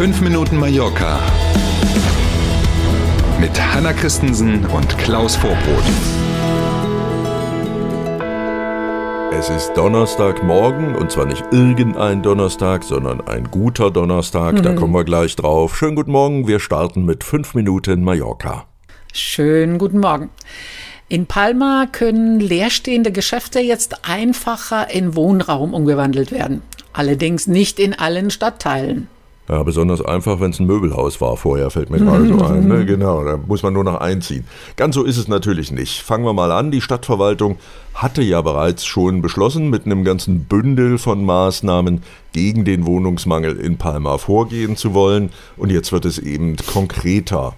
5 Minuten Mallorca mit Hanna Christensen und Klaus Vorbrot. Es ist Donnerstagmorgen und zwar nicht irgendein Donnerstag, sondern ein guter Donnerstag. Mhm. Da kommen wir gleich drauf. Schönen guten Morgen. Wir starten mit 5 Minuten Mallorca. Schönen guten Morgen. In Palma können leerstehende Geschäfte jetzt einfacher in Wohnraum umgewandelt werden. Allerdings nicht in allen Stadtteilen. Ja, besonders einfach, wenn es ein Möbelhaus war vorher, fällt mir gerade so ein. Ne? Genau, da muss man nur noch einziehen. Ganz so ist es natürlich nicht. Fangen wir mal an. Die Stadtverwaltung hatte ja bereits schon beschlossen, mit einem ganzen Bündel von Maßnahmen gegen den Wohnungsmangel in Palma vorgehen zu wollen. Und jetzt wird es eben konkreter.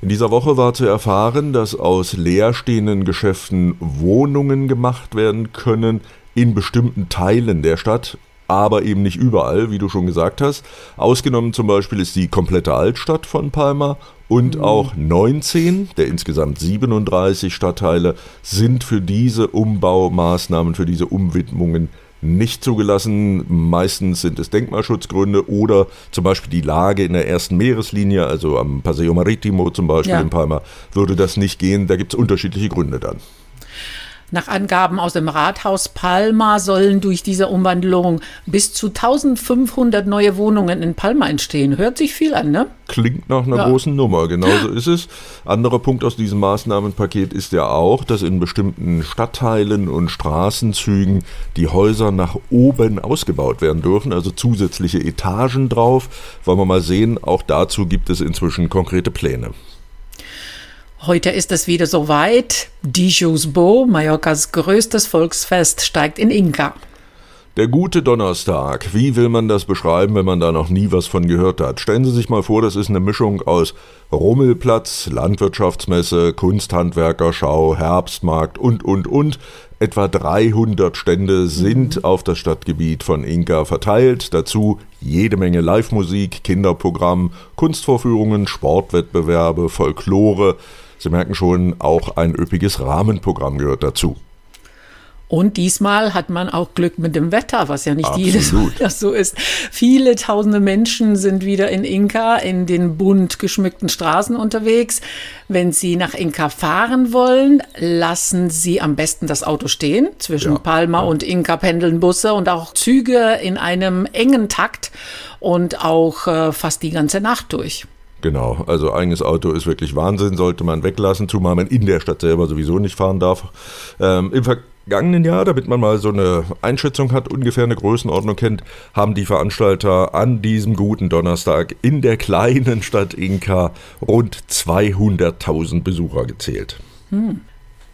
In dieser Woche war zu erfahren, dass aus leerstehenden Geschäften Wohnungen gemacht werden können in bestimmten Teilen der Stadt, aber eben nicht überall, wie du schon gesagt hast. Ausgenommen zum Beispiel ist die komplette Altstadt von Palma und mhm. auch 19 der insgesamt 37 Stadtteile sind für diese Umbaumaßnahmen, für diese Umwidmungen nicht zugelassen. Meistens sind es Denkmalschutzgründe oder zum Beispiel die Lage in der ersten Meereslinie, also am Paseo Maritimo zum Beispiel ja. in Palma, würde das nicht gehen. Da gibt es unterschiedliche Gründe dann. Nach Angaben aus dem Rathaus Palma sollen durch diese Umwandlung bis zu 1500 neue Wohnungen in Palma entstehen. Hört sich viel an, ne? Klingt nach einer ja. großen Nummer, genauso ist es. Anderer Punkt aus diesem Maßnahmenpaket ist ja auch, dass in bestimmten Stadtteilen und Straßenzügen die Häuser nach oben ausgebaut werden dürfen, also zusätzliche Etagen drauf. Wollen wir mal sehen, auch dazu gibt es inzwischen konkrete Pläne. Heute ist es wieder soweit. Dijous Bo, Mallorcas größtes Volksfest, steigt in Inka. Der gute Donnerstag, wie will man das beschreiben, wenn man da noch nie was von gehört hat? Stellen Sie sich mal vor, das ist eine Mischung aus Rummelplatz, Landwirtschaftsmesse, Kunsthandwerkerschau, Herbstmarkt und, und, und. Etwa 300 Stände sind mhm. auf das Stadtgebiet von Inka verteilt. Dazu jede Menge Live-Musik, Kinderprogramm, Kunstvorführungen, Sportwettbewerbe, Folklore. Sie merken schon, auch ein üppiges Rahmenprogramm gehört dazu. Und diesmal hat man auch Glück mit dem Wetter, was ja nicht Absolut. jedes Mal so ist. Viele tausende Menschen sind wieder in Inka in den bunt geschmückten Straßen unterwegs. Wenn Sie nach Inka fahren wollen, lassen Sie am besten das Auto stehen. Zwischen ja, Palma ja. und Inka pendeln Busse und auch Züge in einem engen Takt und auch äh, fast die ganze Nacht durch. Genau, also eigenes Auto ist wirklich Wahnsinn, sollte man weglassen, zumal man in der Stadt selber sowieso nicht fahren darf. Ähm, Im vergangenen Jahr, damit man mal so eine Einschätzung hat, ungefähr eine Größenordnung kennt, haben die Veranstalter an diesem guten Donnerstag in der kleinen Stadt Inka rund 200.000 Besucher gezählt. Hm.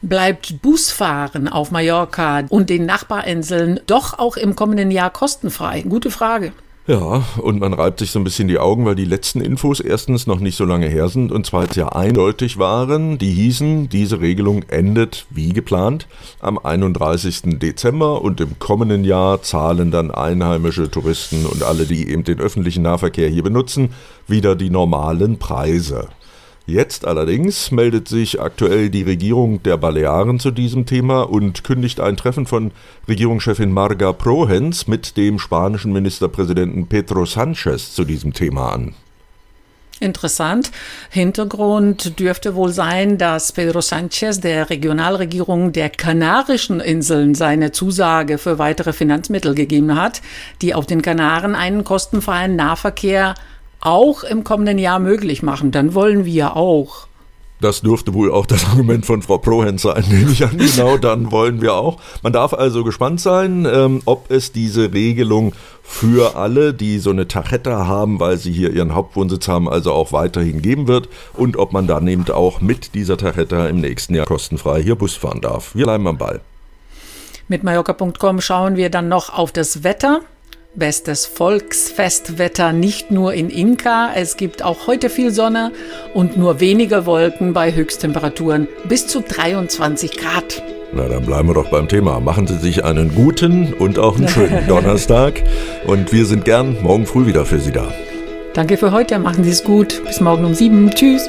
Bleibt Busfahren auf Mallorca und den Nachbarinseln doch auch im kommenden Jahr kostenfrei? Gute Frage. Ja, und man reibt sich so ein bisschen die Augen, weil die letzten Infos erstens noch nicht so lange her sind und zweitens ja eindeutig waren. Die hießen, diese Regelung endet wie geplant am 31. Dezember und im kommenden Jahr zahlen dann einheimische Touristen und alle, die eben den öffentlichen Nahverkehr hier benutzen, wieder die normalen Preise. Jetzt allerdings meldet sich aktuell die Regierung der Balearen zu diesem Thema und kündigt ein Treffen von Regierungschefin Marga Prohens mit dem spanischen Ministerpräsidenten Pedro Sanchez zu diesem Thema an. Interessant. Hintergrund dürfte wohl sein, dass Pedro Sanchez der Regionalregierung der Kanarischen Inseln seine Zusage für weitere Finanzmittel gegeben hat, die auf den Kanaren einen kostenfreien Nahverkehr auch im kommenden Jahr möglich machen. Dann wollen wir auch. Das dürfte wohl auch das Argument von Frau Prohens sein, nehme ich an. Genau, dann wollen wir auch. Man darf also gespannt sein, ähm, ob es diese Regelung für alle, die so eine Tarjeta haben, weil sie hier ihren Hauptwohnsitz haben, also auch weiterhin geben wird und ob man dann eben auch mit dieser Tarjeta im nächsten Jahr kostenfrei hier Bus fahren darf. Wir bleiben am Ball. Mit Mallorca.com schauen wir dann noch auf das Wetter. Bestes Volksfestwetter nicht nur in Inka, es gibt auch heute viel Sonne und nur wenige Wolken bei Höchsttemperaturen bis zu 23 Grad. Na, dann bleiben wir doch beim Thema. Machen Sie sich einen guten und auch einen schönen Donnerstag und wir sind gern morgen früh wieder für Sie da. Danke für heute, machen Sie es gut. Bis morgen um sieben. Tschüss.